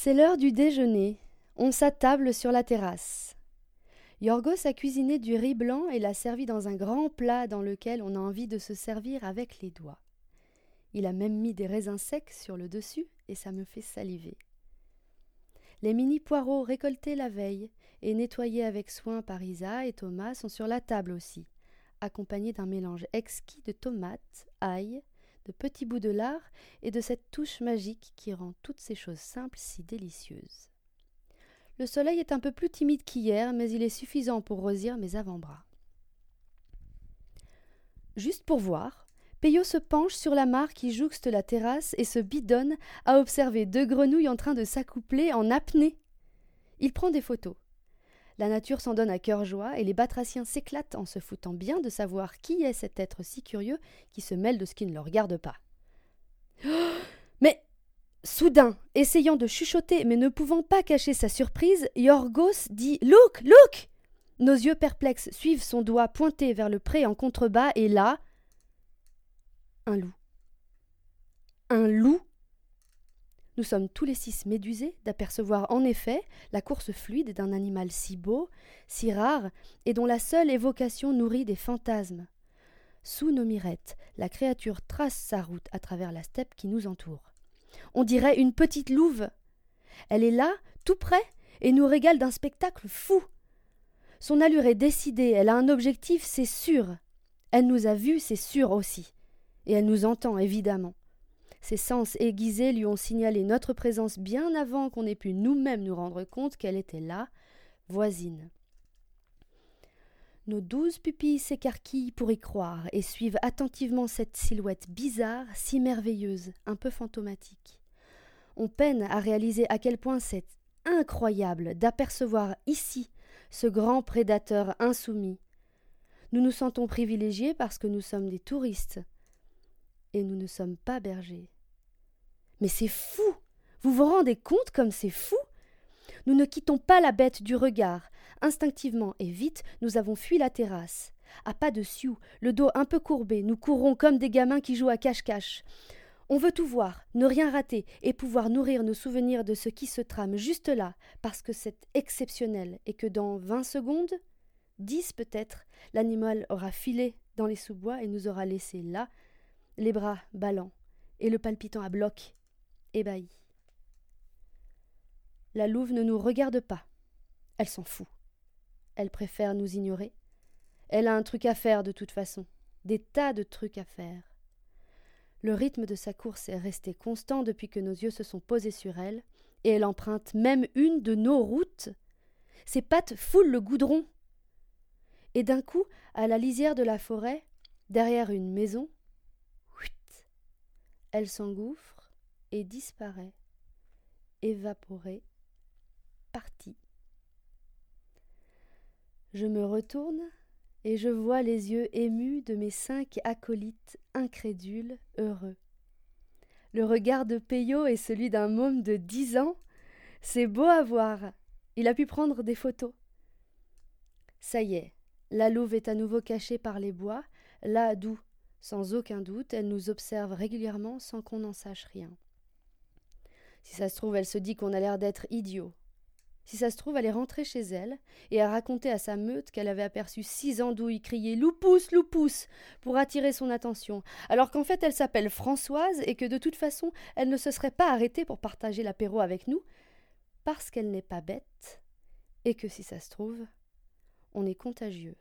C'est l'heure du déjeuner. On s'attable sur la terrasse. Yorgos a cuisiné du riz blanc et l'a servi dans un grand plat dans lequel on a envie de se servir avec les doigts. Il a même mis des raisins secs sur le dessus et ça me fait saliver. Les mini poireaux récoltés la veille et nettoyés avec soin par Isa et Thomas sont sur la table aussi, accompagnés d'un mélange exquis de tomates, ail, de petits bouts de lard et de cette touche magique qui rend toutes ces choses simples si délicieuses. Le soleil est un peu plus timide qu'hier, mais il est suffisant pour rosir mes avant-bras. Juste pour voir, Peyo se penche sur la mare qui jouxte la terrasse et se bidonne à observer deux grenouilles en train de s'accoupler en apnée. Il prend des photos. La nature s'en donne à cœur joie et les batraciens s'éclatent en se foutant bien de savoir qui est cet être si curieux qui se mêle de ce qui ne le regarde pas. mais soudain, essayant de chuchoter mais ne pouvant pas cacher sa surprise, Yorgos dit Look, look Nos yeux perplexes suivent son doigt pointé vers le pré en contrebas et là. Un loup. Un loup nous sommes tous les six médusés d'apercevoir en effet la course fluide d'un animal si beau, si rare, et dont la seule évocation nourrit des fantasmes. Sous nos mirettes, la créature trace sa route à travers la steppe qui nous entoure. On dirait une petite louve. Elle est là, tout près, et nous régale d'un spectacle fou. Son allure est décidée, elle a un objectif, c'est sûr. Elle nous a vus, c'est sûr aussi. Et elle nous entend, évidemment. Ses sens aiguisés lui ont signalé notre présence bien avant qu'on ait pu nous-mêmes nous rendre compte qu'elle était là, voisine. Nos douze pupilles s'écarquillent pour y croire et suivent attentivement cette silhouette bizarre, si merveilleuse, un peu fantomatique. On peine à réaliser à quel point c'est incroyable d'apercevoir ici ce grand prédateur insoumis. Nous nous sentons privilégiés parce que nous sommes des touristes, et nous ne sommes pas bergers. Mais c'est fou Vous vous rendez compte comme c'est fou? Nous ne quittons pas la bête du regard. Instinctivement et vite, nous avons fui la terrasse. À pas de sioux, le dos un peu courbé, nous courons comme des gamins qui jouent à cache-cache. On veut tout voir, ne rien rater, et pouvoir nourrir nos souvenirs de ce qui se trame juste là, parce que c'est exceptionnel, et que dans vingt secondes, dix peut-être, l'animal aura filé dans les sous-bois et nous aura laissés là, les bras ballants et le palpitant à bloc, La louve ne nous regarde pas. Elle s'en fout. Elle préfère nous ignorer. Elle a un truc à faire de toute façon, des tas de trucs à faire. Le rythme de sa course est resté constant depuis que nos yeux se sont posés sur elle, et elle emprunte même une de nos routes. Ses pattes foulent le goudron. Et d'un coup, à la lisière de la forêt, derrière une maison, elle s'engouffre et disparaît, évaporée, partie. Je me retourne et je vois les yeux émus de mes cinq acolytes incrédules, heureux. Le regard de Peyo est celui d'un môme de dix ans. C'est beau à voir. Il a pu prendre des photos. Ça y est, la louve est à nouveau cachée par les bois, là d'où? Sans aucun doute, elle nous observe régulièrement sans qu'on n'en sache rien. Si ça se trouve, elle se dit qu'on a l'air d'être idiot. Si ça se trouve, elle est rentrée chez elle et a raconté à sa meute qu'elle avait aperçu six andouilles crier Loupousse, loupousse pour attirer son attention, alors qu'en fait elle s'appelle Françoise et que de toute façon elle ne se serait pas arrêtée pour partager l'apéro avec nous, parce qu'elle n'est pas bête et que si ça se trouve, on est contagieux.